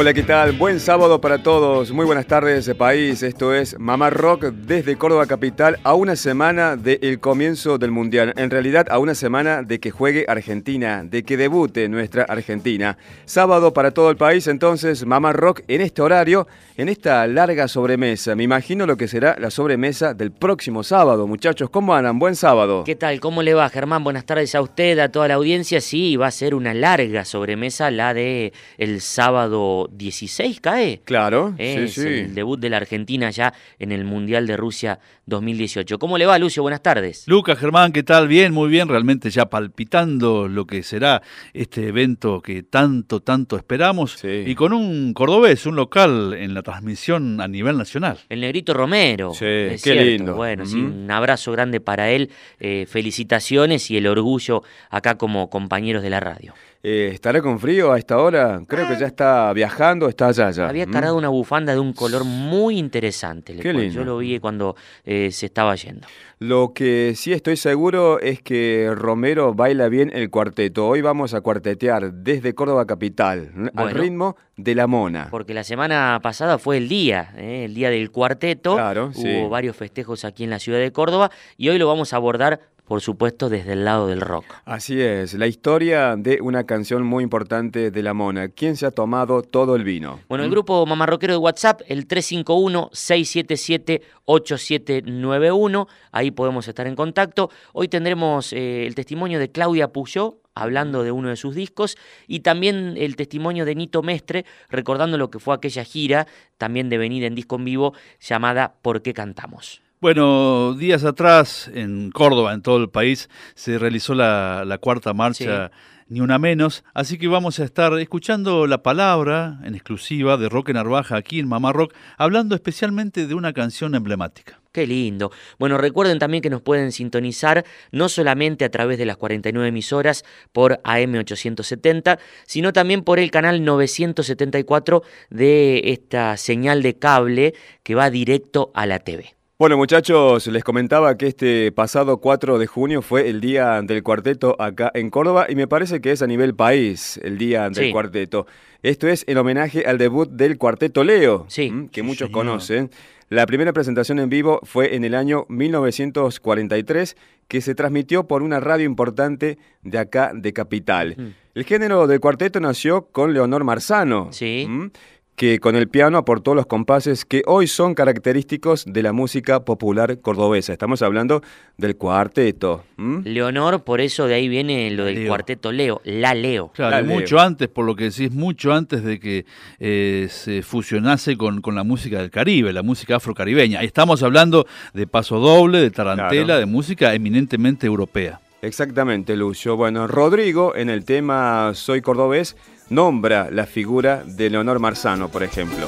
Hola, ¿qué tal? Buen sábado para todos. Muy buenas tardes, país. Esto es Mamá Rock desde Córdoba Capital a una semana del comienzo del Mundial. En realidad, a una semana de que juegue Argentina, de que debute nuestra Argentina. Sábado para todo el país, entonces, Mamá Rock en este horario, en esta larga sobremesa. Me imagino lo que será la sobremesa del próximo sábado. Muchachos, ¿cómo andan? Buen sábado. ¿Qué tal? ¿Cómo le va, Germán? Buenas tardes a usted, a toda la audiencia. Sí, va a ser una larga sobremesa la de el sábado 16 cae. Claro, es sí, sí. el debut de la Argentina ya en el Mundial de Rusia 2018. ¿Cómo le va, Lucio? Buenas tardes. Lucas, Germán, ¿qué tal? Bien, muy bien, realmente ya palpitando lo que será este evento que tanto, tanto esperamos Sí. y con un cordobés, un local en la transmisión a nivel nacional. El Negrito Romero. Sí, es qué cierto. lindo. Bueno, sí, un abrazo grande para él. eh, felicitaciones y el orgullo acá como compañeros de la radio. Eh, ¿Estará con frío a esta hora? Creo que ya está viajando, está allá ya. Había ¿Mm? cargado una bufanda de un color muy interesante. le Qué lindo. Yo lo vi cuando eh, se estaba yendo. Lo que sí estoy seguro es que Romero baila bien el cuarteto. Hoy vamos a cuartetear desde Córdoba Capital, ¿m? al ritmo de la mona. Porque la semana pasada fue el día, ¿eh? el día del cuarteto. Claro, Hubo sí. varios festejos aquí en la ciudad de Córdoba y hoy lo vamos a abordar, por supuesto, desde el lado del rock. Así es, la historia de una canción muy importante de la mona. ¿Quién se ha tomado todo el vino? Bueno, ¿Mm? el grupo mamarroquero de WhatsApp, el 351-677-8791, ahí podemos estar en contacto. Hoy tendremos eh, el testimonio de Claudia Puyó, hablando de uno de sus discos, y también el testimonio de Nito Mestre, recordando lo que fue aquella gira, también de venida en disco en vivo, llamada ¿Por qué cantamos? Bueno, días atrás en Córdoba, en todo el país, se realizó la, la cuarta marcha, ni una menos, así que vamos a estar escuchando la palabra en exclusiva de Roque Narvaja aquí en Mamá Rock, hablando especialmente de una canción emblemática. Qué lindo. Bueno, recuerden también que nos pueden sintonizar no solamente a través de las 49 emisoras por AM870, sino también por el canal 974 de esta señal de cable que va directo a la TV. Bueno muchachos, les comentaba que este pasado 4 de junio fue el día del cuarteto acá en Córdoba y me parece que es a nivel país el día del Sí. cuarteto. Esto es en homenaje al debut del cuarteto Leo, que muchos conocen. La primera presentación en vivo fue en el año 1943 que se transmitió por una radio importante de acá de Capital. Mm. El género del cuarteto nació con Leonor Marzano. Sí. Que con el piano aportó los compases que hoy son característicos de la música popular cordobesa. Estamos hablando del cuarteto. Leonor, por eso de ahí viene lo del Leo. cuarteto Leo, la Leo. Claro, Dale, mucho Leo. antes, por lo que decís, mucho antes de que eh, se fusionase con, con la música del Caribe, la música afrocaribeña. Estamos hablando de paso doble, de tarantela, Claro. de música eminentemente europea. Exactamente, Lucio. Bueno, Rodrigo en el tema Soy cordobés nombra la figura de Leonor Marzano, por ejemplo.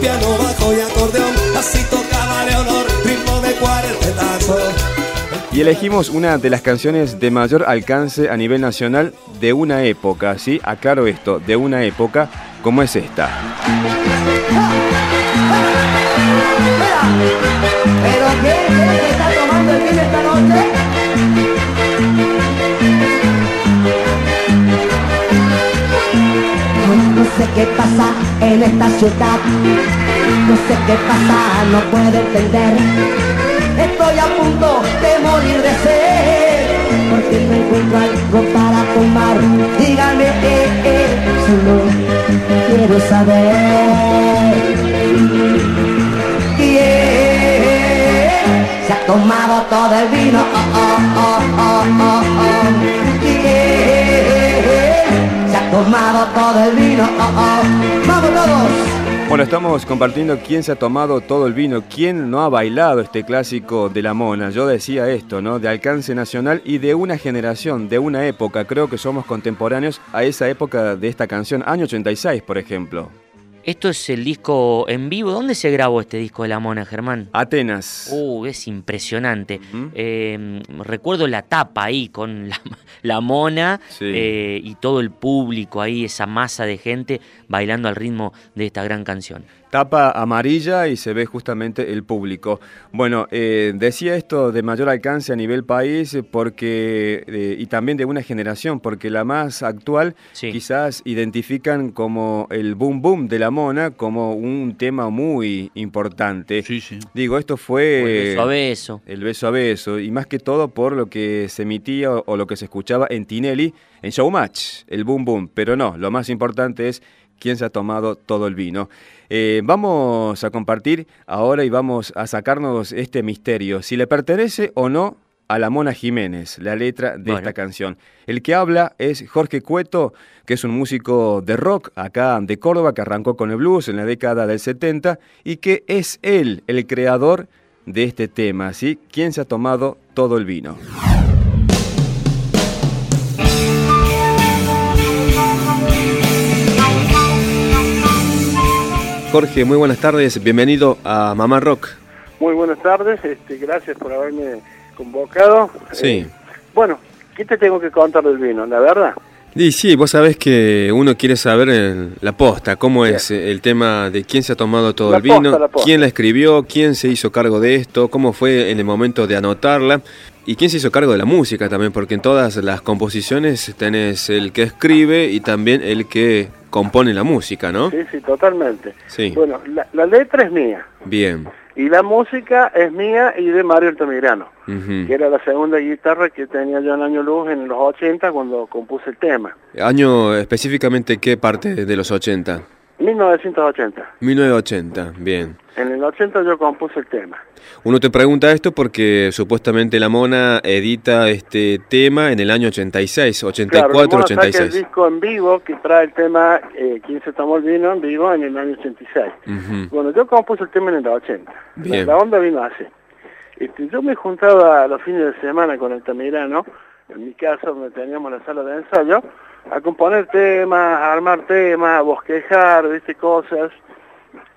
Piano, bajo y acordeón Así tocaba Leonor, ritmo de cuartetazo Y elegimos una de las canciones de mayor alcance a nivel nacional de una época, ¿sí? Aclaro esto, de una época como es esta. ¿Pero qué? ¿Qué se está tomando el vino esta noche? Sé qué pasa en esta ciudad, no sé qué pasa, no puedo entender. Estoy a punto de morir de sed, porque no encuentro algo para tomar. Dígame, eh, eh, si quiero saber quién se ha tomado todo el vino. Oh, oh, oh, todo el vino? Oh, oh. Bueno, estamos compartiendo quién se ha tomado todo el vino, quién no ha bailado este clásico de la mona. Yo decía esto, ¿no? De alcance nacional y de una generación, de una época. Creo que somos contemporáneos a esa época de esta canción, año 86, por ejemplo. Esto es el disco en vivo. ¿Dónde se grabó este disco de la mona, Germán? Atenas. Uh, es impresionante. Eh, recuerdo la tapa ahí con la, la mona Sí. eh, y todo el público ahí, esa masa de gente bailando al ritmo de esta gran canción. Tapa amarilla y se ve justamente el público. Bueno, eh, decía esto de mayor alcance a nivel país porque eh, y también de una generación, porque la más actual Sí. quizás identifican como el boom boom de la mona como un tema muy importante. Sí, sí. Digo, esto fue el beso a beso. el beso a beso, y más que todo por lo que se emitía o, o lo que se escuchaba en Tinelli, en Showmatch, el boom boom. Pero no, lo más importante es quién se ha tomado todo el vino. Eh, vamos a compartir ahora y vamos a sacarnos este misterio, si le pertenece o no a la Mona Jiménez, la letra de Bueno. esta canción. El que habla es Jorge Cueto, que es un músico de rock acá de Córdoba, que arrancó con el blues en la década del 70 y que es él el creador de este tema, ¿sí? ¿Quién se ha tomado todo el vino? Jorge, muy buenas tardes, bienvenido a Mamá Rock. Muy buenas tardes, este, gracias por haberme convocado. Sí. Eh, bueno, ¿qué te tengo que contar del vino? La verdad, Y sí, vos sabés que uno quiere saber el- la posta, cómo es el tema de quién se ha tomado todo La el vino, posta, posta. quién la escribió, quién se hizo cargo de esto, cómo fue en el momento de anotarla y quién se hizo cargo de la música también, porque en todas las composiciones tenés el que escribe y también el que compone la música, ¿no? sí, sí, totalmente. Sí. Bueno, la, la letra es mía Bien. y la música es mía y de Mario Altamirano, Ujú. que era la segunda guitarra que tenía yo en Año Luz en los 80 cuando compuse el tema. Año específicamente qué parte de los 80? 1980. 1980, bien. En el 80 yo compuse el tema. Uno te pregunta esto porque supuestamente la Mona edita este tema en el año 86, Claro, 84, Mona saca el 86. disco en vivo que trae el tema eh, 15 tomó el vino en vivo en el año 86. Ujú. Bueno, yo compuse el tema en el 80. Bien. La, la onda vino así. Este, yo me juntaba los fines de semana con el Tamirano, en mi casa donde teníamos la sala de ensayo, a componer temas, a armar temas, a bosquejar, viste, cosas.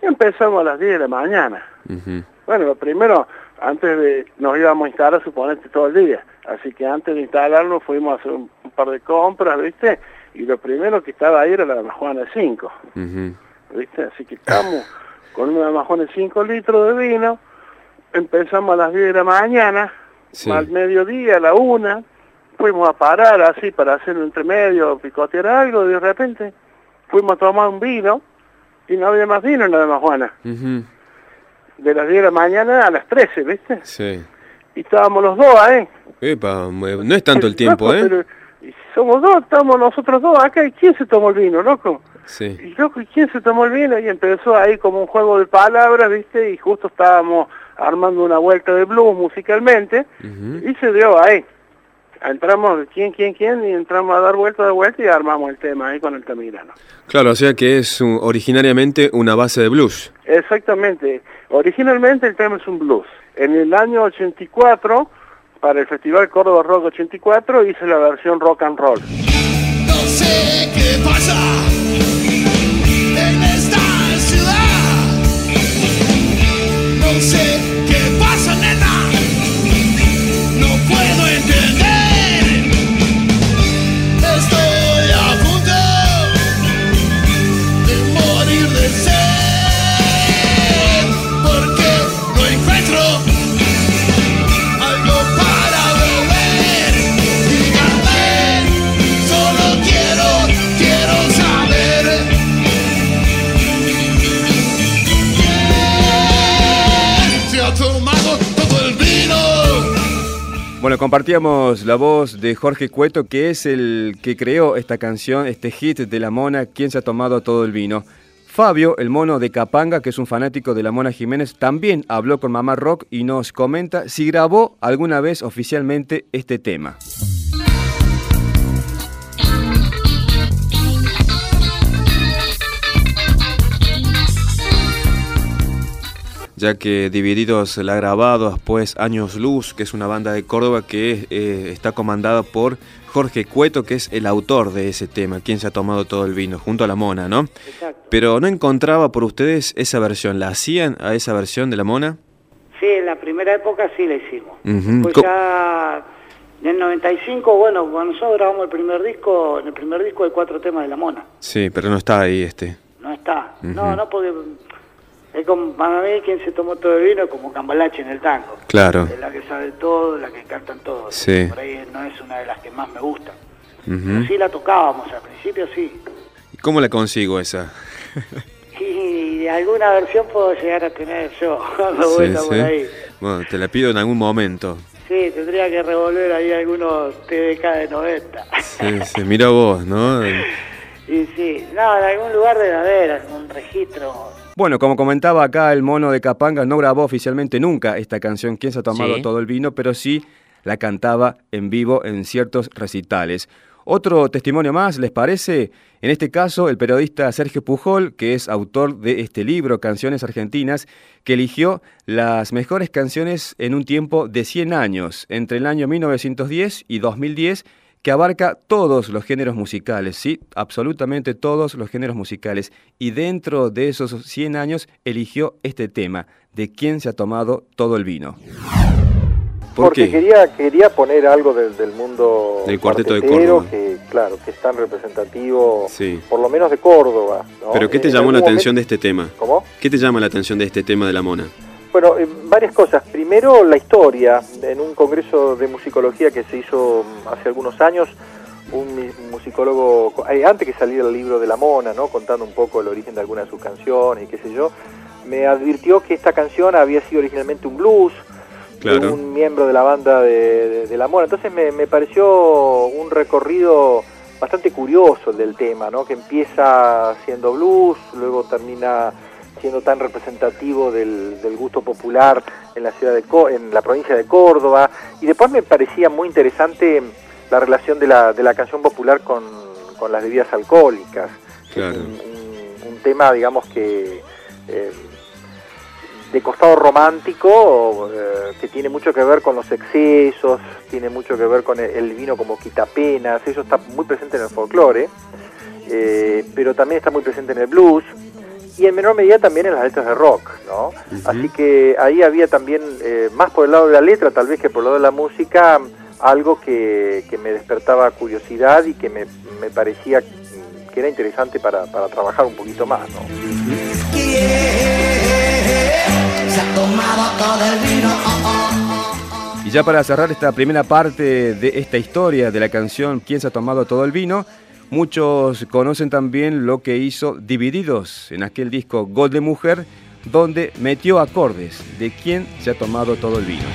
Y empezamos a las 10 de la mañana. Bueno, lo primero, antes de, nos íbamos a instalar, suponete, todo el día. Así que antes de instalarnos fuimos a hacer un, un par de compras, viste, y lo primero que estaba ahí era la Juana 5. Ujú. ¿viste? Así que estamos con una majón de 5 litros de vino, empezamos a las 10 de la mañana, Sí. al mediodía, a la una, fuimos a parar así para hacer un entremedio, picotear algo, y de repente fuimos a tomar un vino, y no había más vino en la de Majuana, Ujú. de las 10 de la mañana a las 13, ¿viste? Sí. Y estábamos los dos ahí. Epa, no es tanto el tiempo, Loco, ¿eh? pero- somos dos, estamos nosotros dos acá, ¿y quién se tomó el vino, loco? Sí. Y loco, ¿y quién se tomó el vino? Y empezó ahí como un juego de palabras, ¿viste? Y justo estábamos armando una vuelta de blues musicalmente y se dio ahí. Entramos, ¿quién, quién, quién? Y entramos a dar vuelta de vuelta y armamos el tema ahí con el Tamirano. Claro, o sea que es un- originariamente una base de blues. Exactamente. Originalmente el tema es un blues. En el año 84, para el Festival Córdoba Rock 84, hice la versión rock and roll. No sé qué pasa en esta ciudad. No sé Bueno, compartíamos la voz de Jorge Cueto, que es el que creó esta canción, este hit de la mona, ¿Quién se ha tomado todo el vino? Fabio, el mono de Capanga, que es un fanático de la Mona Jiménez, también habló con Mamá Rock y nos comenta si grabó alguna vez oficialmente este tema. Ya que Divididos la ha grabado después Años Luz, que es una banda de Córdoba que eh, está comandada por Jorge Cueto, que es el autor de ese tema, quien se ha tomado todo el vino, junto a la Mona, ¿no? Exacto. Pero no encontraba por ustedes esa versión, ¿la hacían a esa versión de la Mona? Sí, en la primera época sí la hicimos. Pues ya en el 95, bueno, cuando nosotros grabamos el primer disco, en el primer disco hay cuatro temas de la Mona. Sí, pero no está ahí este. No está. No, no, porque es como, para mí, quien se tomó todo el vino como Cambalache en el tango. Claro. Es la que sabe todo, la que cantan todos. Sí. Por ahí no es una de las que más me gustan. Sí la tocábamos, al principio sí. ¿Y cómo la consigo esa? y alguna versión puedo llegar a tener yo, dando vuelta por ahí. Bueno, te la pido en algún momento. Sí, tendría que revolver ahí algunos TDK de 90. Sí, sí, mira vos, ¿no? y sí, no, en algún lugar debe haber, algún registro bueno, como comentaba acá, el mono de Capanga no grabó oficialmente nunca esta canción, ¿Quién se ha tomado todo el vino? Pero sí la cantaba en vivo en ciertos recitales. Otro testimonio más, ¿les parece? En este caso, el periodista Sergio Pujol, que es autor de este libro, Canciones Argentinas, que eligió las mejores canciones en un tiempo de 100 años, entre el año 1910 y 2010, que abarca todos los géneros musicales, sí, absolutamente todos los géneros musicales. Y dentro de esos 100 años eligió este tema, de quién se ha tomado todo el vino. Porque quería quería poner algo del, mundo del cuarteto de Córdoba. que claro que es tan representativo por lo menos de Córdoba pero qué te llamó la atención de este tema cómo qué te llama la atención de este tema de la mona bueno, eh, varias cosas. Primero, la historia. En un congreso de musicología que se hizo mm, hace algunos años, un musicólogo, eh, antes que saliera el libro de La Mona, ¿no? contando un poco el origen de algunas de sus canciones y qué sé yo, me advirtió que esta canción había sido originalmente un blues de un miembro de la banda de, La Mona. Entonces me, me, pareció un recorrido bastante curioso el del tema, ¿no? que empieza siendo blues, luego termina siendo tan representativo del, gusto popular en la ciudad de en la provincia de Córdoba. Y después me parecía muy interesante la relación de la, de la canción popular con, las bebidas alcohólicas. Un, tema digamos que eh, de costado romántico eh, que tiene mucho que ver con los excesos tiene mucho que ver con el, vino como quitapenas. Eso está muy presente en el folclore eh, pero también está muy presente en el blues y en menor medida también en las letras de rock, ¿no? Así que ahí había también, eh, más por el lado de la letra tal vez que por el lado de la música, algo que, me despertaba curiosidad y que me, parecía que era interesante para, trabajar un poquito más, ¿no? Y ya para cerrar esta primera parte de esta historia de la canción ¿Quién se ha tomado todo el vino? Muchos conocen también lo que hizo Divididos en aquel disco Gol de Mujer, donde metió acordes de quién se ha tomado todo el vino.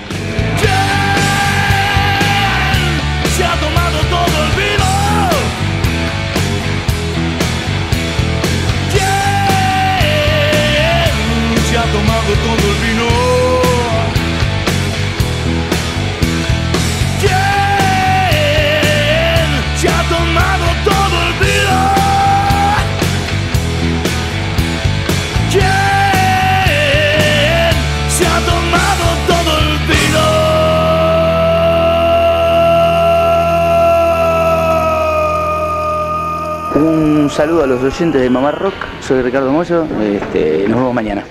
Saludo a los oyentes de Mamá Rock, soy Ricardo Moyo, este, nos vemos mañana.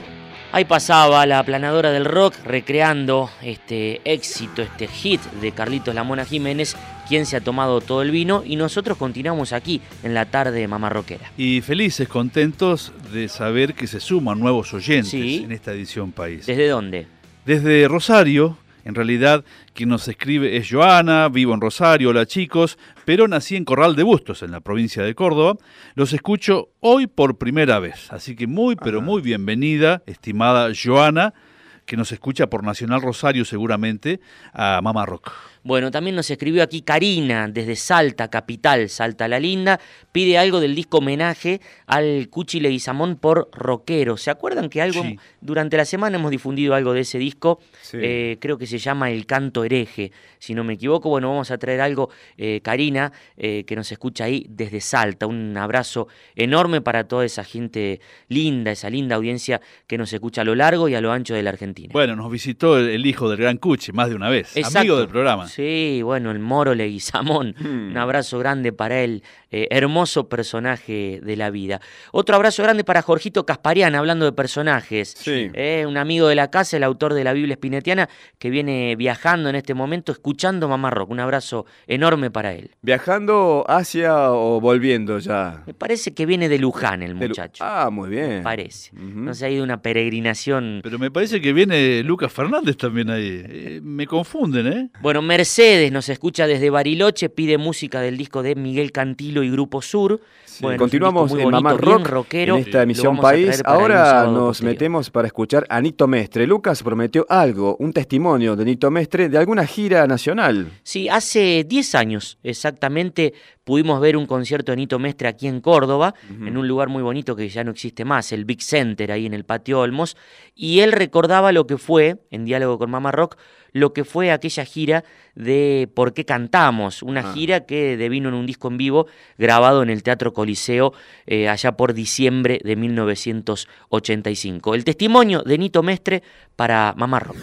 Ahí pasaba la aplanadora del rock recreando este éxito, este hit de Carlitos Lamona Jiménez, quien se ha tomado todo el vino y nosotros continuamos aquí en la tarde de Mamá Rockera. Y felices, contentos de saber que se suman nuevos oyentes en esta edición País. ¿Desde dónde? Desde Rosario, en realidad, quien nos escribe es Joana, vivo en Rosario, hola chicos, pero nací en Corral de Bustos, en la provincia de Córdoba. Los escucho hoy por primera vez, así que muy, pero muy bienvenida, estimada Joana. que nos escucha por Nacional Rosario seguramente, a Mama Rock. Bueno, también nos escribió aquí Karina desde Salta, capital, Salta la Linda, pide algo del disco homenaje al Cuchi Leguizamón por rockero. ¿Se acuerdan que algo durante la semana hemos difundido algo de ese disco? Eh, creo que se llama El Canto Hereje, si no me equivoco. Bueno, vamos a traer algo, eh, Karina, eh, que nos escucha ahí desde Salta. Un abrazo enorme para toda esa gente linda, esa linda audiencia que nos escucha a lo largo y a lo ancho de la Argentina. Bueno, nos visitó el, hijo del gran Cuchi más de una vez, amigo del programa. Sí, bueno, el Moro Leguizamón. Hmm. Un abrazo grande para él, eh, hermoso personaje de la vida. Otro abrazo grande para Jorgito Casparian, hablando de personajes. Sí. Eh, un amigo de la casa, el autor de la Biblia Espinetiana, que viene viajando en este momento, escuchando Mamá Rock. Un abrazo enorme para él. ¿Viajando hacia o volviendo ya? Me parece que viene de Luján el muchacho. Ah, muy bien. Me parece. No se ha ido una peregrinación. Pero me parece que viene Lucas Fernández también ahí. Eh, me confunden, ¿eh? Bueno, Mercedes nos escucha desde Bariloche, pide música del disco de Miguel Cantilo y Grupo Sur. continuamos en Mamá Rock en esta emisión País. Ahora nos metemos para escuchar a Nito Mestre. Lucas prometió algo, un testimonio de Nito Mestre de alguna gira nacional. Sí, hace 10 años exactamente pudimos ver un concierto de Nito Mestre aquí en Córdoba, en un lugar muy bonito que ya no existe más, el Big Center ahí en el Patio Olmos, y él recordaba lo que fue, en diálogo con Mamá Rock, lo que fue aquella gira de ¿Por qué cantamos? Una ah. gira que devino en un disco en vivo grabado en el Teatro Coliseo eh, allá por diciembre de 1985. El testimonio de Nito Mestre para Mamá Rock.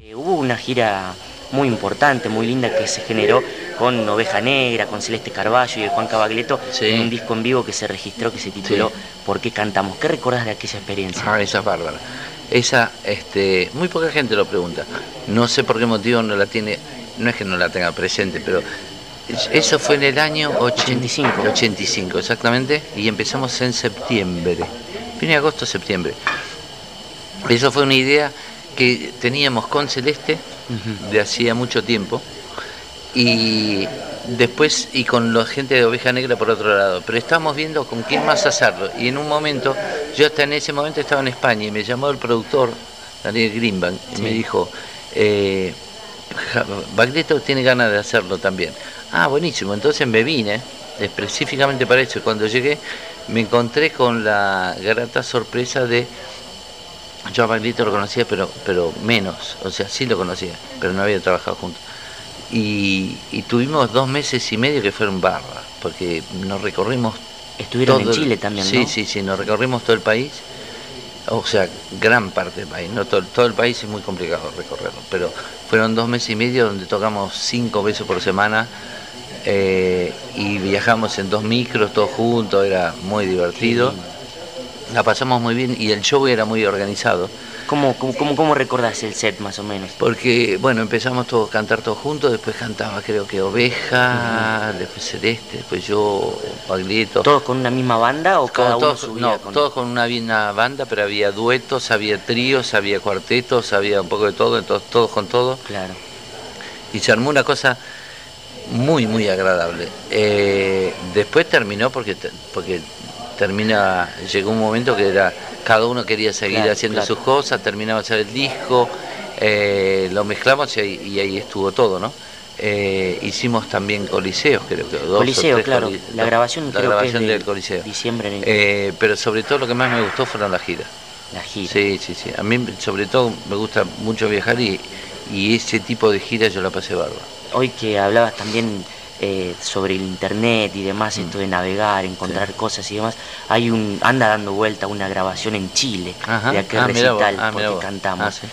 Eh, hubo una gira muy importante, muy linda que se generó con Oveja Negra, con Celeste Carballo y Juan Cabagleto, en un disco en vivo que se registró que se tituló ¿Por qué cantamos? ¿Qué recordás de aquella experiencia? Ah, esa es bárbara. Esa, este, muy poca gente lo pregunta. No sé por qué motivo no la tiene, no es que no la tenga presente, pero eso fue en el año 85. 85, exactamente, y empezamos en septiembre, fin de agosto, septiembre. Eso fue una idea que teníamos con Celeste de hacía mucho tiempo y después y con la gente de Oveja Negra por otro lado, pero estábamos viendo con quién más hacerlo. Y en un momento, yo hasta en ese momento estaba en España y me llamó el productor, Daniel Greenbank, y me dijo, eh, Bagleto tiene ganas de hacerlo también. Ah, buenísimo, entonces me vine específicamente para eso. Y cuando llegué me encontré con la grata sorpresa de yo a Baglietto lo conocía pero pero menos, o sea, sí lo conocía, pero no había trabajado juntos. Y, tuvimos dos meses y medio que fueron barba, porque nos recorrimos. Estuvieron en Chile también, Sí, sí, sí, nos recorrimos todo el país, o sea, gran parte del país, no todo, todo el país es muy complicado recorrerlo, pero fueron dos meses y medio donde tocamos cinco veces por semana eh, y viajamos en dos micros todos juntos, era muy divertido. La pasamos muy bien y el show era muy organizado. ¿Cómo, cómo, cómo, recordás el set más o menos? Porque, bueno, empezamos todos a cantar todos juntos, después cantaba creo que Oveja, después Celeste, después yo, Paglieto. ¿Todos con una misma banda o cada todos, uno No, todos con una misma banda, pero había duetos, había tríos, había cuartetos, había un poco de todo, entonces todos con todo. Claro. Y se armó una cosa muy, muy agradable. Eh, después terminó porque, porque termina, llegó un momento que era, cada uno quería seguir haciendo sus cosas, terminaba de hacer el disco, eh, lo mezclamos y ahí, estuvo todo, ¿no? Eh, hicimos también coliseos, creo que dos Coliseo, claro. la grabación, la grabación del Coliseo. Diciembre. Eh, pero sobre todo lo que más me gustó fueron las giras. Las giras. Sí, sí, sí. A mí sobre todo me gusta mucho viajar y, y ese tipo de giras yo la pasé bárbaro. Hoy que hablabas también eh, sobre el internet y demás, esto de navegar, encontrar cosas y demás, hay un anda dando vuelta una grabación en Chile de aquel ah, recital ah, porque cantamos. Ah,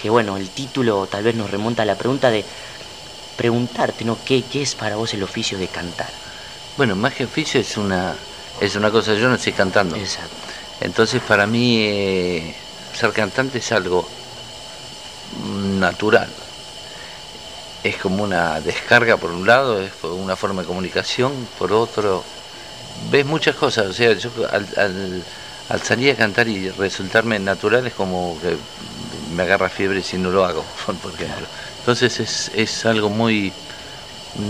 que bueno, el título tal vez nos remonta a la pregunta de preguntarte, ¿no? ¿Qué, ¿Qué es para vos el oficio de cantar? Bueno, más que oficio es una, es una cosa, yo no estoy cantando. Exacto. Entonces para mí eh, ser cantante es algo natural es como una descarga por un lado, es una forma de comunicación, por otro, ves muchas cosas, o sea, yo al, salir a cantar y resultarme natural es como que me agarra fiebre si no lo hago, por ejemplo. Entonces es, es algo muy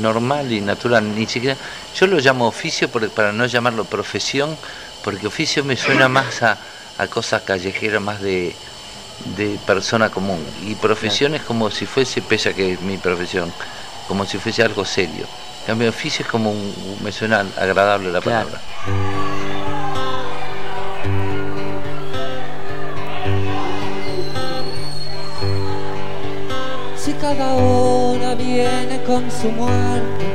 normal y natural, ni siquiera, yo lo llamo oficio para no llamarlo profesión, porque oficio me suena más a, a cosas callejeras, más de de persona común. Y profesión es como si fuese, pese a que es mi profesión, como si fuese algo serio. En cambio, oficio es como un, me suena agradable la palabra. Si cada hora viene con su muerte,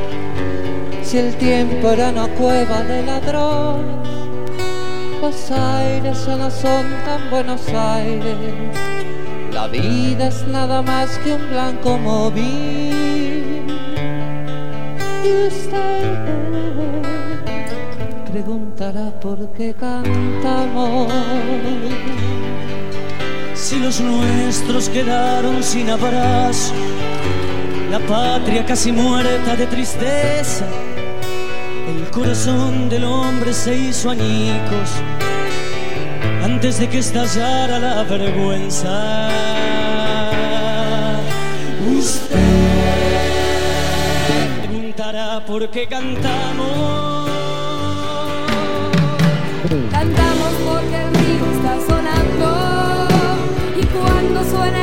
si el tiempo era una cueva de ladrones, los aires ya no son tan Buenos Aires, la vida es nada más que un blanco móvil. Y usted preguntará por qué cantamos. Si los nuestros quedaron sin abrazo, la patria casi muerta de tristeza, el corazón del hombre se hizo añicos antes de que estallara la vergüenza. Usted preguntará por qué cantamos. Cantamos porque el río está sonando y cuando suena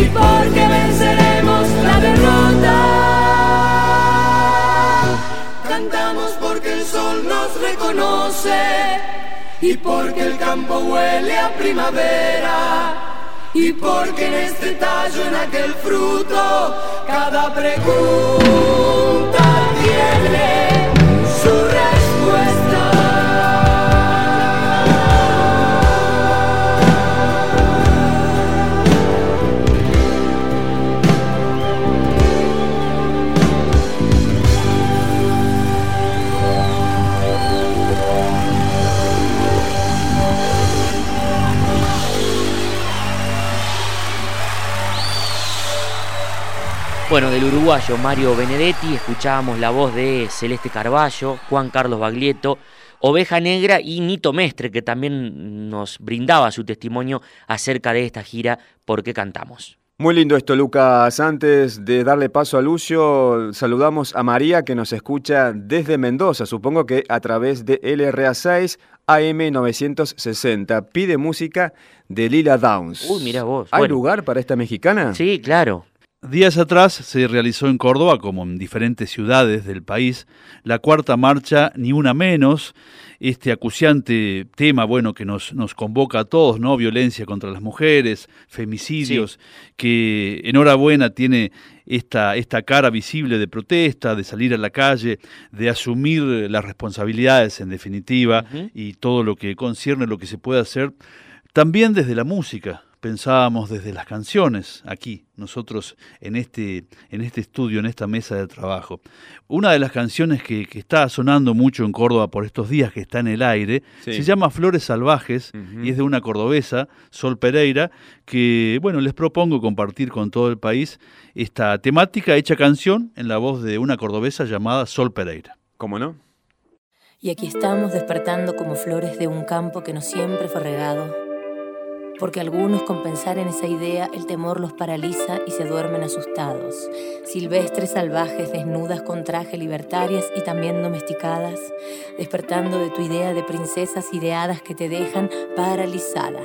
y porque venceremos la derrota. Cantamos porque el sol nos reconoce y porque el campo huele a primavera y porque en este tallo, en aquel fruto, cada pregunta tiene Bueno, del uruguayo Mario Benedetti escuchábamos la voz de Celeste Carballo, Juan Carlos Baglietto, Oveja Negra y Nito Mestre, que también nos brindaba su testimonio acerca de esta gira ¿Por qué cantamos? Muy lindo esto, Lucas. Antes de darle paso a Lucio, saludamos a María que nos escucha desde Mendoza, supongo que a través de LRA 6 AM 960. Pide música de Lila Downs. Uy, mira vos. ¿Hay Bueno. lugar para esta mexicana? Sí, claro. Días atrás se realizó en Córdoba, como en diferentes ciudades del país, la cuarta marcha Ni Una Menos, este acuciante tema, bueno, que nos, nos convoca a todos, ¿no? Violencia contra las mujeres, femicidios, que enhorabuena tiene esta, esta cara visible de protesta, de salir a la calle, de asumir las responsabilidades en definitiva y todo lo que concierne lo que se puede hacer, también desde la música pensábamos desde las canciones aquí, nosotros en este, en este estudio, en esta mesa de trabajo. Una de las canciones que, que está sonando mucho en Córdoba por estos días que está en el aire, Sí. se llama Flores Salvajes y es de una cordobesa, Sol Pereira, que bueno, les propongo compartir con todo el país esta temática hecha canción en la voz de una cordobesa llamada Sol Pereira. ¿Cómo no? Y aquí estamos despertando como flores de un campo que no siempre fue regado. Porque algunos con pensar en esa idea el temor los paraliza y se duermen asustados. Silvestres salvajes desnudas con traje libertarias y también domesticadas, despertando de tu idea de princesas ideadas que te dejan paralizada.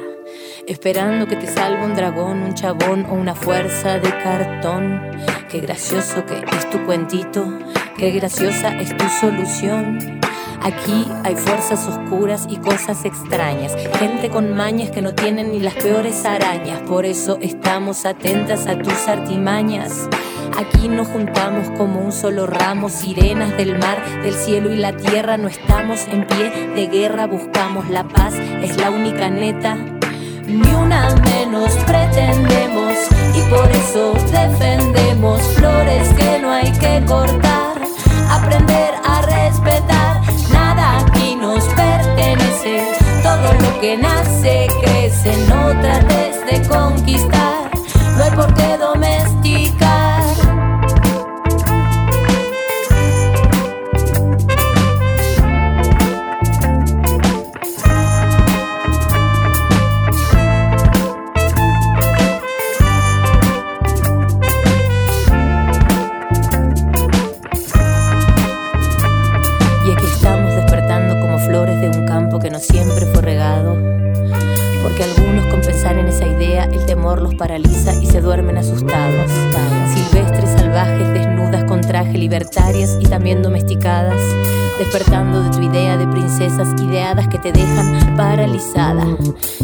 Esperando que te salve un dragón, un chabón o una fuerza de cartón. Qué gracioso que es tu cuentito, qué graciosa es tu solución. Aquí hay fuerzas oscuras y cosas extrañas, gente con mañas que no tienen ni las peores arañas, por eso estamos atentas a tus artimañas. Aquí nos juntamos como un solo ramo, sirenas del mar, del cielo y la tierra, no estamos en pie de guerra, buscamos la paz, es la única neta. Ni una menos pretendemos y por eso defendemos flores que no hay que cortar, aprender a respetar que nace crece, no trates de conquistar, no hay por qué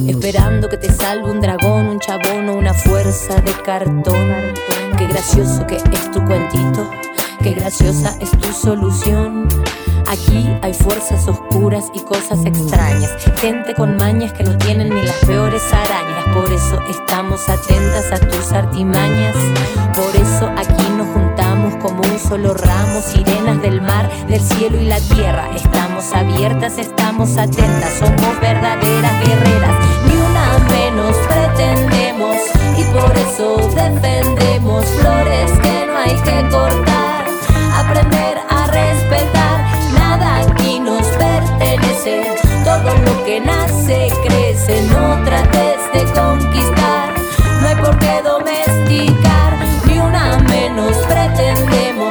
Esperando que te salve un dragón, un chabón o una fuerza de cartón. Qué gracioso que es tu cuentito. Qué graciosa es tu solución. Aquí hay fuerzas oscuras y cosas extrañas. Gente con mañas que no tienen ni las peores arañas. Por eso estamos atentas a tus artimañas. Por eso aquí nos juntamos como un solo ramo. Sirenas del mar, del cielo y la tierra. Estamos abiertas, estamos atentas. Somos verdaderas guerreras. Ni una menos pretendemos. Y por eso defendemos flores que no hay que cortar. Aprender a respetar nada aquí nos pertenece. Todo lo que nace crece, no trates de conquistar. No hay por qué domesticar, ni una menos pretendemos.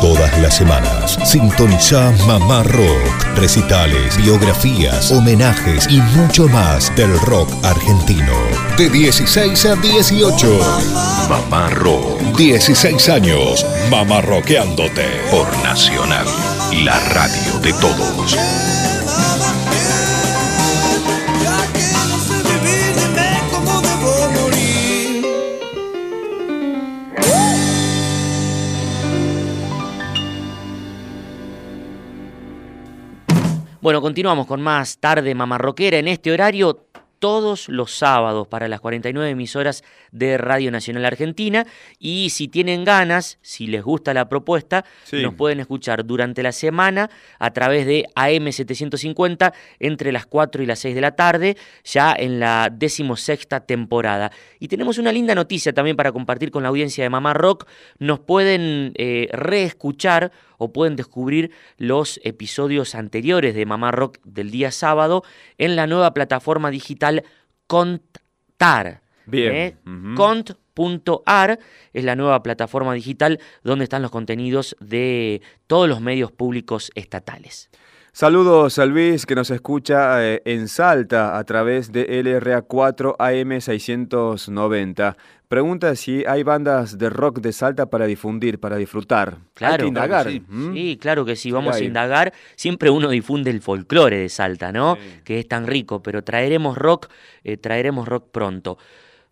Todas las semanas, sintoniza Mamá Rock. Recitales, biografías, homenajes y mucho más del rock argentino. De 16 a 18. Mamá Rock. 16 años. Mamá Rockeándote. Por Nacional. La radio de todos. Bueno, continuamos con más tarde mamarroquera en este horario todos los sábados para las 49 emisoras de Radio Nacional Argentina y si tienen ganas, si les gusta la propuesta, Sí. nos pueden escuchar durante la semana a través de AM750 entre las 4 y las 6 de la tarde, ya en la decimosexta temporada. Y tenemos una linda noticia también para compartir con la audiencia de Mamá Rock, nos pueden eh, reescuchar o pueden descubrir los episodios anteriores de Mamá Rock del día sábado en la nueva plataforma digital Contar. Bien. ¿eh? Ujú. Cont.ar es la nueva plataforma digital donde están los contenidos de todos los medios públicos estatales. Saludos a Luis que nos escucha eh, en Salta a través de LRA4 AM690. Pregunta si hay bandas de rock de Salta para difundir, para disfrutar. Claro, hay que indagar. sí. ¿Mm? Sí, claro que sí, vamos a indagar. Siempre uno difunde el folclore de Salta, ¿no? Que es tan rico, pero traeremos rock, eh, traeremos rock pronto.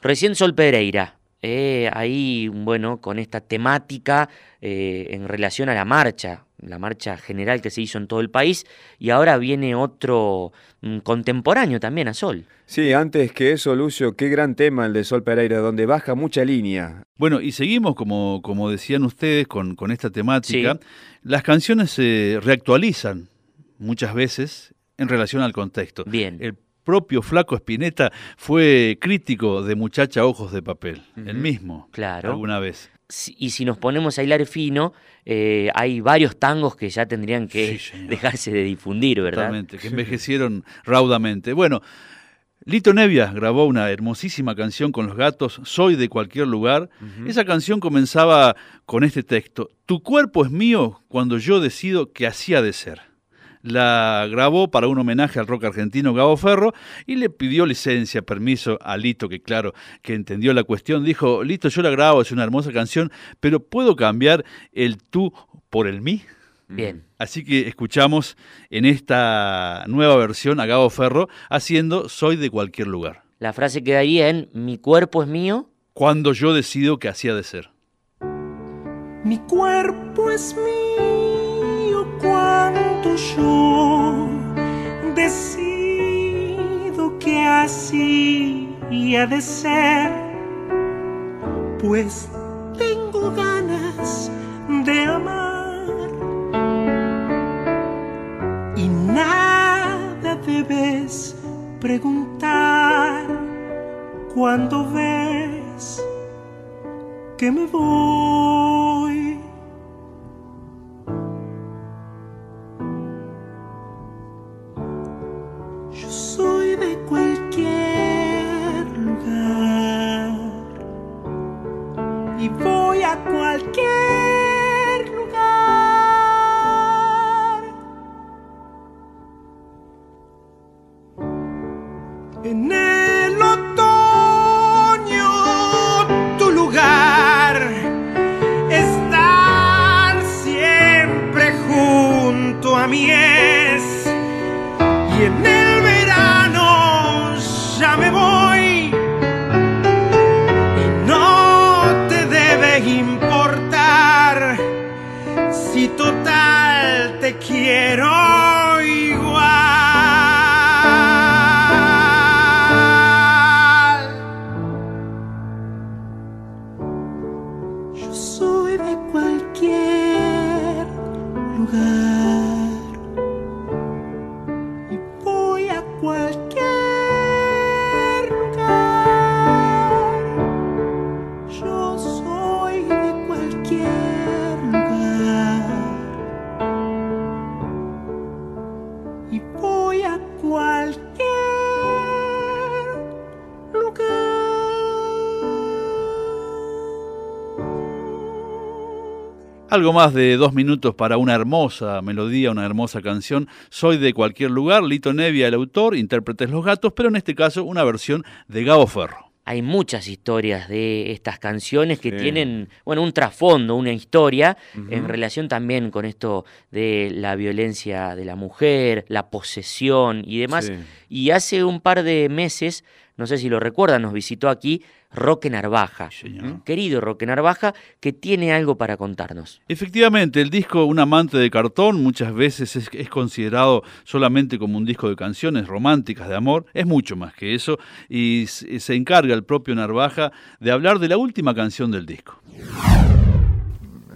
Recién Sol Pereira, eh, ahí, bueno, con esta temática eh, en relación a la marcha, la marcha general que se hizo en todo el país, y ahora viene otro mm, contemporáneo también a Sol. Sí, antes que eso, Lucio, qué gran tema el de Sol Pereira, donde baja mucha línea. Bueno, y seguimos, como, como decían ustedes, con, con esta temática. Las canciones se reactualizan muchas veces en relación al contexto. Bien. El propio Flaco Espineta fue crítico de Muchacha Ojos de Papel, el mismo, Claro. alguna vez. Si- Y si nos ponemos a hilar fino, eh, hay varios tangos que ya tendrían que dejarse de difundir, ¿verdad? Totalmente, que envejecieron raudamente. Bueno, Lito Nevia grabó una hermosísima canción con los gatos, Soy de cualquier lugar. Esa canción comenzaba con este texto, Tu cuerpo es mío cuando yo decido que así ha de ser. La grabó para un homenaje al rock argentino Gabo Ferro y le pidió licencia, permiso a Lito, que claro, que entendió la cuestión. Dijo, Lito, yo la grabo, es una hermosa canción, pero ¿puedo cambiar el tú por el mí? Bien. Así que escuchamos en esta nueva versión a Gabo Ferro haciendo Soy de cualquier lugar. La frase quedaría en Mi cuerpo es mío. Cuando yo decido que así ha de ser. Mi cuerpo es mío cuando yo decido que así ha de ser, pues tengo ganas de amar y nada debes preguntar cuando ves que me voy. Algo más de dos minutos para una hermosa melodía, una hermosa canción. Soy de cualquier lugar, Lito Nevia, el autor, intérpretes Los Gatos, pero en este caso una versión de Gabo Ferro. Hay muchas historias de estas canciones que Sí. tienen, bueno, un trasfondo, una historia en relación también con esto de la violencia de la mujer, la posesión y demás. Sí. Y hace un par de meses, no sé si lo recuerdan, nos visitó aquí Roque Narvaja. Querido Roque Narvaja, que tiene algo para contarnos. Efectivamente, el disco Un amante de cartón muchas veces es, es considerado solamente como un disco de canciones románticas de amor, es mucho más que eso, y s- se encarga el propio Narvaja de hablar de la última canción del disco.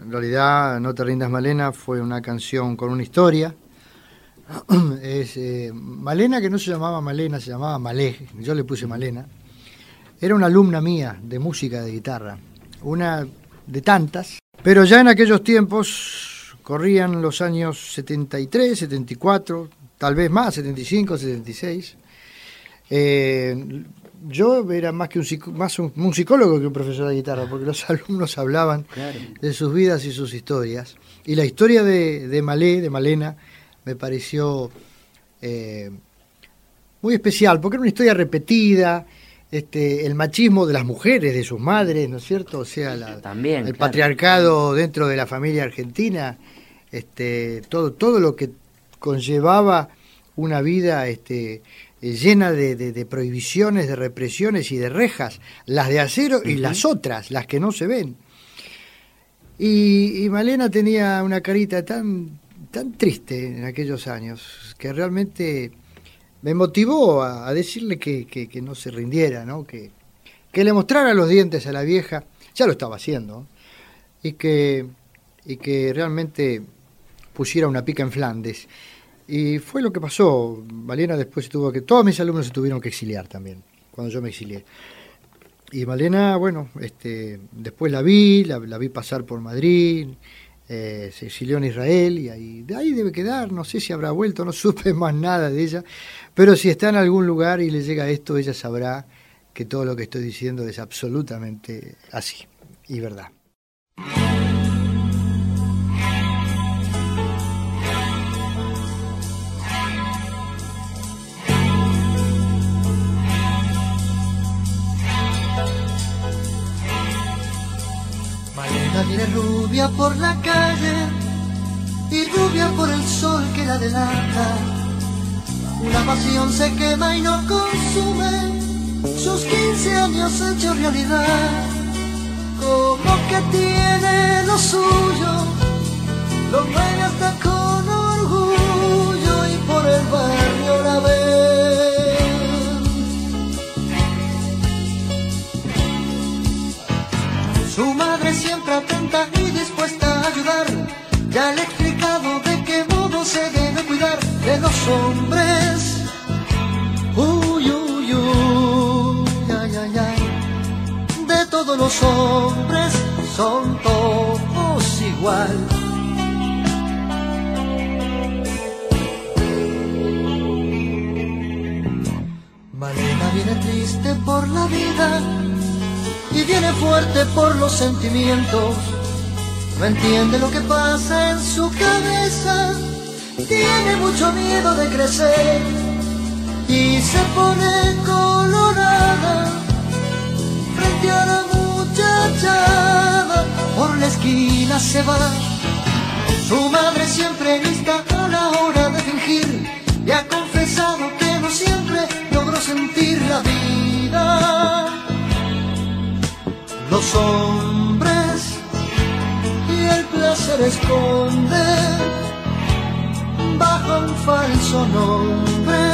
En realidad, No te rindas Malena fue una canción con una historia. Es, eh, Malena, que no se llamaba Malena, se llamaba Malé, yo le puse Malena. Era una alumna mía de música de guitarra, una de tantas. Pero ya en aquellos tiempos corrían los años 73, 74, tal vez más, 75, 76. Eh, yo era más que un, más un, un psicólogo que un profesor de guitarra, porque los alumnos hablaban de sus vidas y sus historias. Y la historia de, de Malé, de Malena, me pareció eh, muy especial, porque era una historia repetida, este, el machismo de las mujeres, de sus madres, ¿no es cierto? O sea, la, También, el claro. patriarcado dentro de la familia argentina, este, todo, todo lo que conllevaba una vida este, llena de, de- de prohibiciones, de represiones y de rejas, las de acero y las otras, las que no se ven. Y, y Malena tenía una carita tan, tan triste en aquellos años que realmente me motivó a, decirle que, no se rindiera, ¿no? Que, que le mostrara los dientes a la vieja, ya lo estaba haciendo, y que, realmente pusiera una pica en Flandes. Y fue lo que pasó. Malena después tuvo que. Todos mis alumnos se tuvieron que exiliar también, cuando yo me exilié. Y Malena, bueno, este, después la vi, la, la vi pasar por Madrid, eh, se exilió en Israel y ahí, de ahí debe quedar, no sé si habrá vuelto, no supe más nada de ella, pero si está en algún lugar y le llega esto, ella sabrá que todo lo que estoy diciendo es absolutamente así y verdad. Malena viene rubia por la calle y rubia por el sol que la delata. Una pasión se quema y no consume sus 15 años hechos realidad. Como que tiene lo suyo, lo mueve hasta con orgullo y por el barrio la ven. Su madre siempre atenta y dispuesta a ayudar. Ya le hombres. Uy, uy, uy, ay, ay, ay. De todos los hombres son todos igual. Malena viene triste por la vida y viene fuerte por los sentimientos. No entiende lo que pasa en su cabeza, tiene mucho miedo de crecer y se pone colorada frente a la muchachada. Por la esquina se va, su madre siempre lista a la hora de fingir. Y ha confesado que no siempre logró sentir la vida. Los hombres y el placer esconde bajo un falso nombre.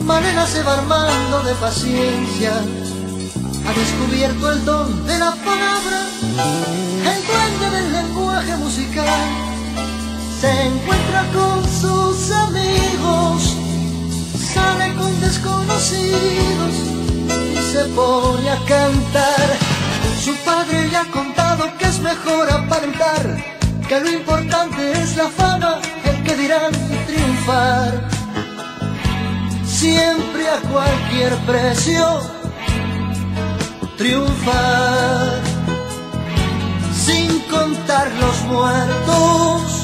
Malena se va armando de paciencia. Ha descubierto el don de la palabra, el dueño del lenguaje musical. Se encuentra con sus amigos, sale con desconocidos y se pone a cantar. Su padre le ha contado que es mejor aparentar, que lo importante es la fama, el que dirán triunfar. Siempre a cualquier precio, triunfar, sin contar los muertos.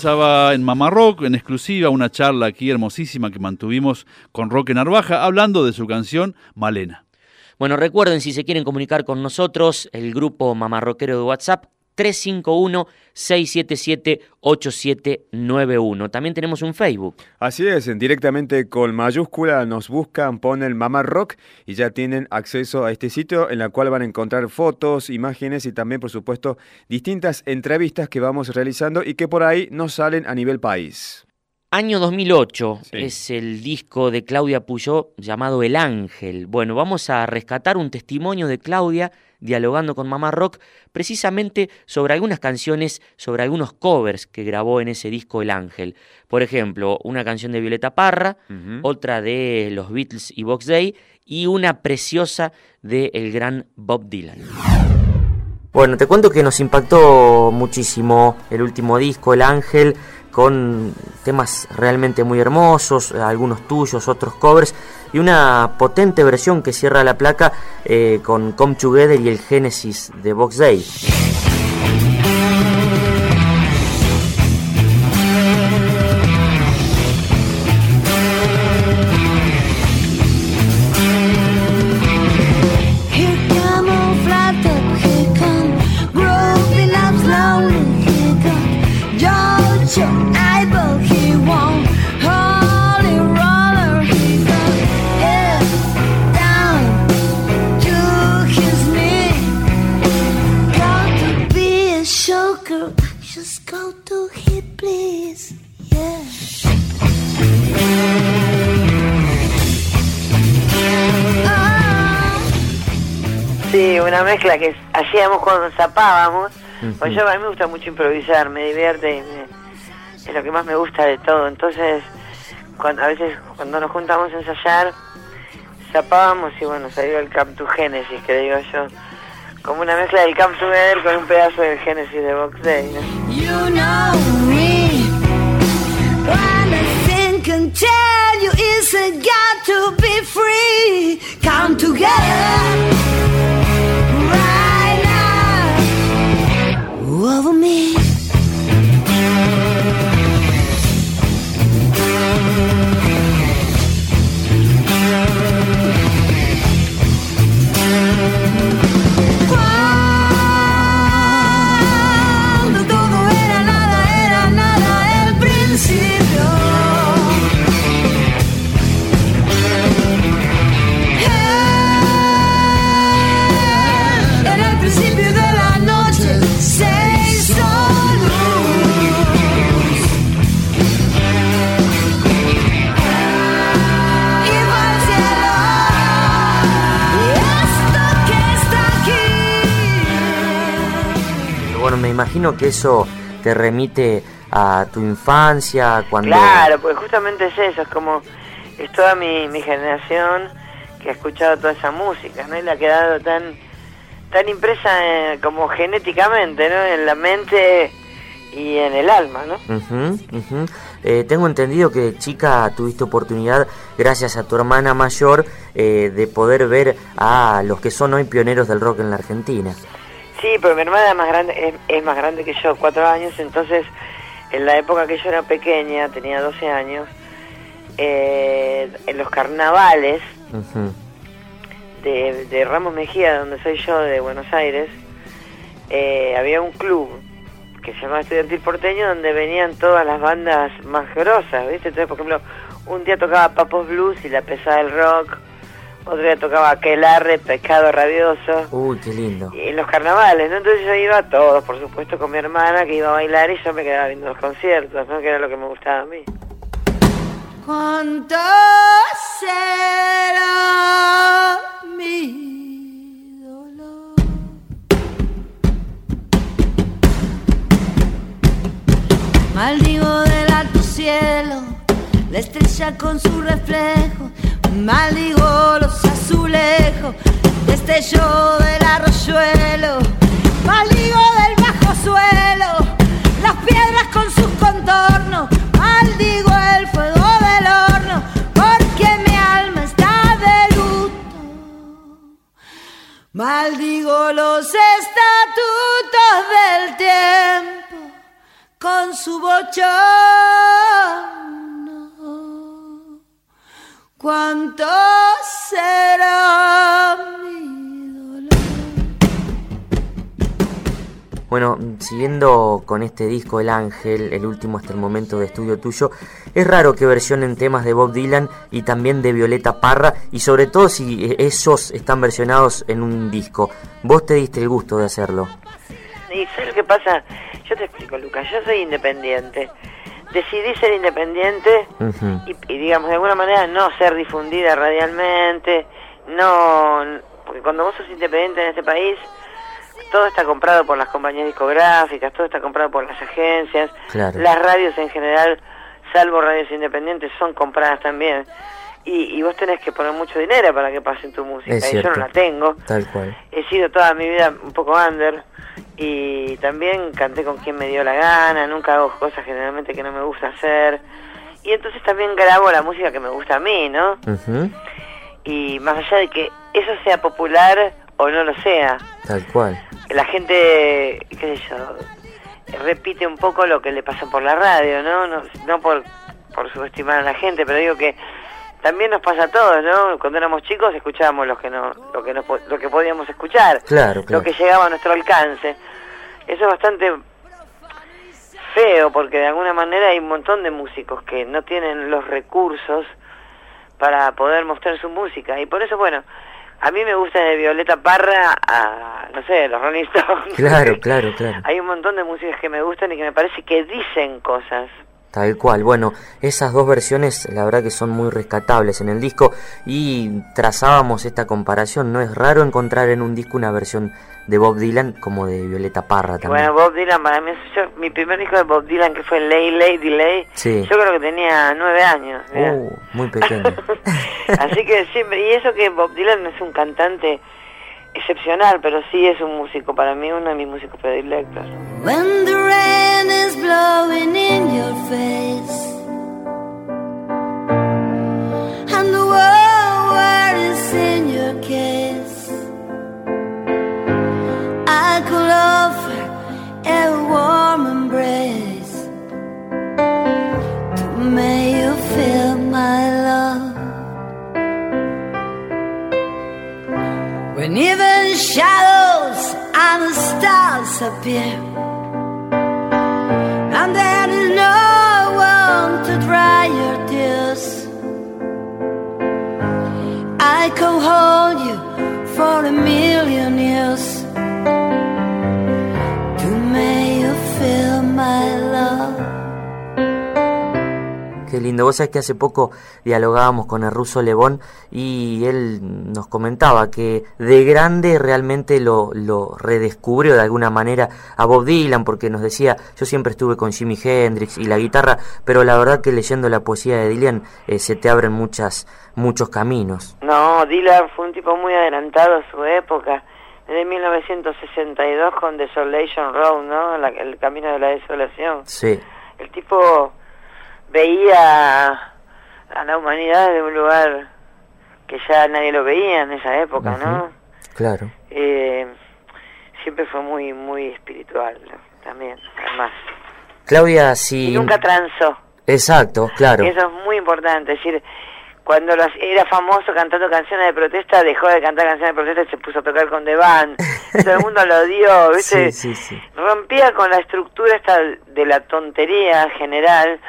Pasaba en Mamá Rock, en exclusiva, una charla aquí hermosísima que mantuvimos con Roque Narvaja, hablando de su canción Malena. Bueno, recuerden, si se quieren comunicar con nosotros, el grupo Mamarroquero de WhatsApp, 351-677-8791. También tenemos un Facebook. Así es, directamente con mayúscula nos buscan, ponen Mamá Rock y ya tienen acceso a este sitio en la cual van a encontrar fotos, imágenes y también, por supuesto, distintas entrevistas que vamos realizando y que por ahí nos salen a nivel país. Año 2008 es el disco de Claudia Puyó llamado El Ángel. Bueno, vamos a rescatar un testimonio de Claudia dialogando con Mamá Rock precisamente sobre algunas canciones, sobre algunos covers que grabó en ese disco El Ángel. Por ejemplo, una canción de Violeta Parra, otra de los Beatles y Box Day y una preciosa de el gran Bob Dylan. Bueno, te cuento que nos impactó muchísimo el último disco, El Ángel con temas realmente muy hermosos, algunos tuyos, otros covers, y una potente versión que cierra la placa eh, con Come Together y el Génesis de Box Day. Mezcla que hacíamos cuando zapábamos. Pues yo a mí me gusta mucho improvisar, me divierte, y es lo que más me gusta de todo. Entonces, cuando, a veces cuando nos juntamos a ensayar, zapábamos y bueno, salió el Camp to Genesis, que digo yo, como una mezcla del Camp Together con un pedazo del Genesis de Box Day. You know me, can tell you is got to be free. Come together. Over me. Imagino que eso te remite a tu infancia, cuando... Claro, pues justamente es eso, es como, es toda mi, mi generación que ha escuchado toda esa música, ¿no? Y la ha quedado tan, tan impresa eh, como genéticamente, ¿no? En la mente y en el alma, ¿no? Eh, tengo entendido que chica tuviste oportunidad, gracias a tu hermana mayor, eh, de poder ver a los que son hoy pioneros del rock en la Argentina. Sí, pero mi hermana es más grande, es, más grande que yo, cuatro años, entonces en la época que yo era pequeña, tenía 12 años, eh, en los carnavales de, Ramos Mejía, donde soy yo, de Buenos Aires, eh, había un club que se llamaba Estudiantil Porteño, donde venían todas las bandas más grosas, ¿viste? Entonces, por ejemplo, un día tocaba Papos Blues y la pesada del rock, otro día tocaba Aquelarre, Pescado Rabioso. Uy, qué lindo. Y en los carnavales, ¿no? Entonces yo iba a todos, por supuesto, con mi hermana que iba a bailar y yo me quedaba viendo los conciertos, ¿no? Que era lo que me gustaba a mí. ¿Cuánto será mi dolor? Maldigo del alto cielo, la estrella con su reflejo Maldigo los azulejos, destello del arroyuelo. Maldigo del bajo suelo, las piedras con sus contornos. Maldigo el fuego del horno, porque mi alma está de luto. Maldigo los estatutos del tiempo, con su ¿Cuánto será mi dolor? Bueno, siguiendo con este disco El Ángel, el último hasta el momento de estudio tuyo, es raro que versionen temas de Bob Dylan y también de Violeta Parra, y sobre todo si esos están versionados en un disco. Vos te diste el gusto de hacerlo. ¿Y lo que pasa? Yo te explico, Lucas, yo soy independiente. Decidí ser independiente y, y, digamos, de alguna manera no ser difundida radialmente, no... Porque cuando vos sos independiente en este país, todo está comprado por las compañías discográficas, todo está comprado por las agencias, las radios en general, salvo radios independientes, son compradas también. Y, y, vos tenés que poner mucho dinero para que pasen tu música, y yo no la tengo. Tal cual. He sido toda mi vida un poco under, y también canté con quien me dio la gana, nunca hago cosas generalmente que no me gusta hacer. Y entonces también grabo la música que me gusta a mí, ¿no? Y más allá de que eso sea popular o no lo sea. Tal cual. La gente, qué sé yo, repite un poco lo que le pasa por la radio, ¿no? No, no por, por subestimar a la gente, pero digo que también nos pasa a todos, ¿no? Cuando éramos chicos escuchábamos lo que no, lo que no, lo que podíamos escuchar, claro, lo que llegaba a nuestro alcance. Eso es bastante feo porque de alguna manera hay un montón de músicos que no tienen los recursos para poder mostrar su música y por eso bueno, a mí me gusta de Violeta Parra a no sé, los Rolling Stones. Claro, claro, claro. Hay un montón de músicas que me gustan y que me parece que dicen cosas Tal cual, bueno, esas dos versiones la verdad que son muy rescatables en el disco y trazábamos esta comparación, no es raro encontrar en un disco una versión de Bob Dylan como de Violeta Parra también. Bueno, Bob Dylan para mí, mi primer disco de Bob Dylan que fue Lay Lay Delay, sí. yo creo que tenía nueve años. Uh, muy pequeño. Así que siempre, y eso que Bob Dylan es un cantante excepcional, pero sí es un músico, para mí uno de mis músicos predilectos. When the rain is blowing in your face. And the world in your case? I could offer a warm embrace To make you feel my love. When even shadows and the stars appear And there is no one to dry your tears. I can hold you for a million years Qué lindo. Vos sabés que hace poco dialogábamos con el ruso Levón y él nos comentaba que de grande realmente lo, lo redescubrió de alguna manera a Bob Dylan porque nos decía, yo siempre estuve con Jimi Hendrix y la guitarra, pero la verdad que leyendo la poesía de Dylan eh, se te abren muchas, muchos caminos. No, Dylan fue un tipo muy adelantado a su época. Desde 1962 con Desolation Road, ¿no? La, el camino de la desolación. Sí. El tipo veía a la humanidad de un lugar que ya nadie lo veía en esa época, ¿no? Claro. Eh, siempre fue muy muy espiritual también, además. Claudia, si... Y nunca transó. Exacto, claro. Eso es muy importante, es decir, cuando era famoso cantando canciones de protesta, dejó de cantar canciones de protesta y se puso a tocar con The Band. Todo el mundo lo dio, ¿viste? Sí, sí, sí. Rompía con la estructura esta de la tontería general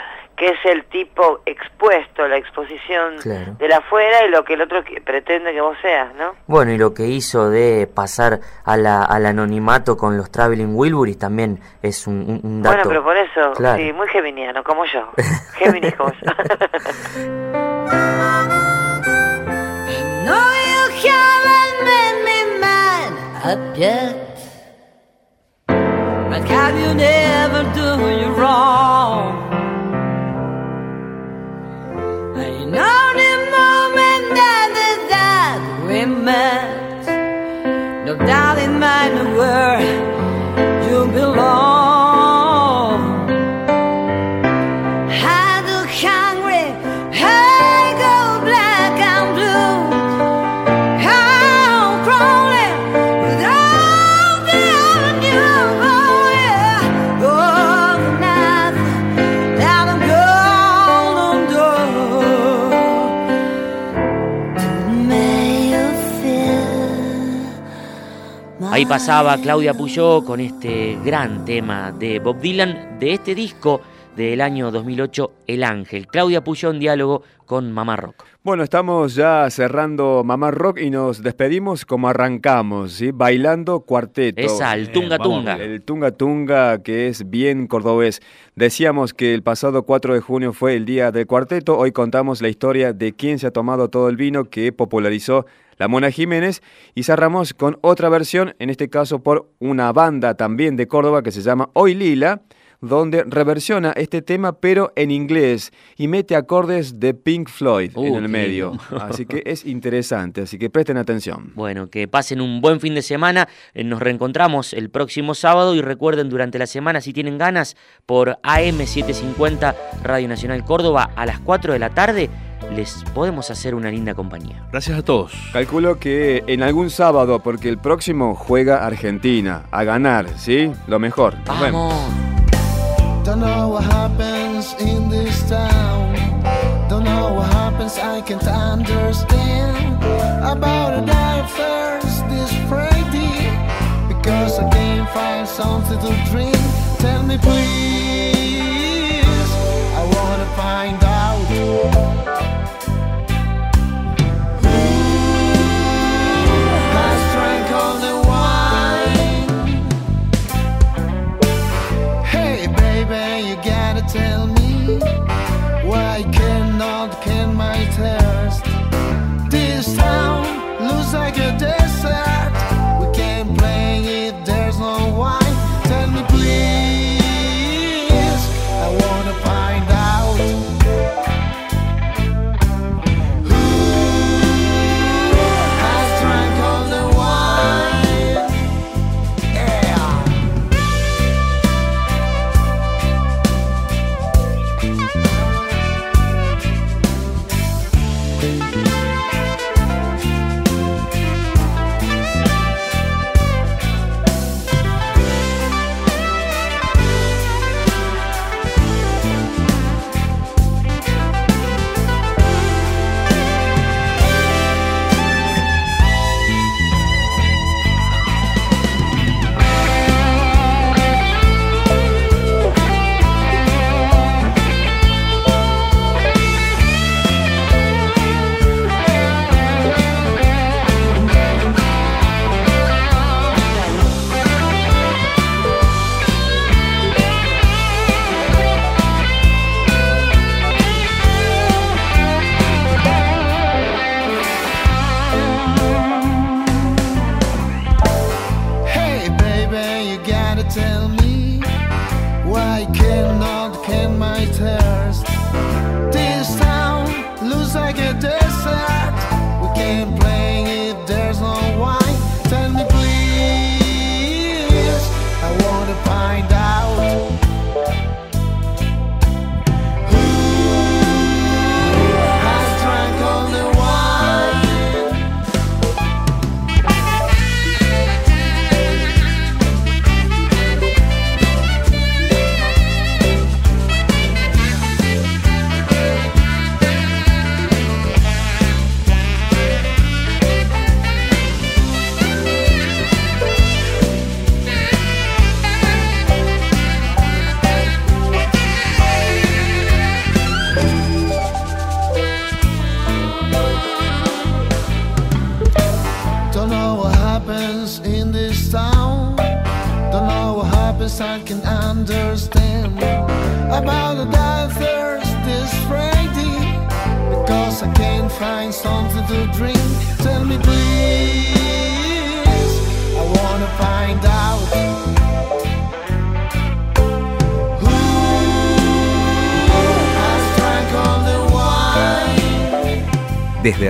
que es el tipo expuesto, la exposición Claro. de la afuera y lo que el otro que- pretende que vos seas, ¿no? Bueno, y lo que hizo de pasar a la, al anonimato con los Traveling Wilburys también es un, un- un dato. Bueno, pero por eso, Claro. sí, muy geminiano, como yo. Géminis como yo. No, you haven't made me mad up yet. But have you never do you wrong? Moment that that we met. No doubt in my mind where you belong. Ahí pasaba Claudia Puyó con este gran tema de Bob Dylan de este disco del año 2008, El Ángel. Claudia Puyó en diálogo con Mamá Rock. Bueno, estamos ya cerrando Mamá Rock y nos despedimos como arrancamos, ¿sí? Bailando cuarteto. Esa, el Tunga Tunga. El Tunga Tunga, que es bien cordobés. Decíamos que el pasado 4 de junio fue el día del cuarteto. Hoy contamos la historia de quién se ha tomado todo el vino que popularizó la Mona Jiménez y cerramos con otra versión, en este caso por una banda también de Córdoba que se llama Hoy Lila donde reversiona este tema pero en inglés y mete acordes de Pink Floyd en Uh, el medio. Así que es interesante, así que presten atención. Bueno, que pasen un buen fin de semana. Eh, Nos reencontramos el próximo sábado y recuerden durante la semana, si tienen ganas, por AM750 Radio Nacional Córdoba a las 4 de la tarde, les podemos hacer una linda compañía. Gracias a todos. Calculo que en algún sábado, porque el próximo juega Argentina, a ganar, ¿sí? Lo mejor. Nos vemos. Don't know what happens in this town. Don't know what happens, I can't understand. About a die first this Friday. Because I can't find something to drink. Tell me please. Why cannot can my thirst?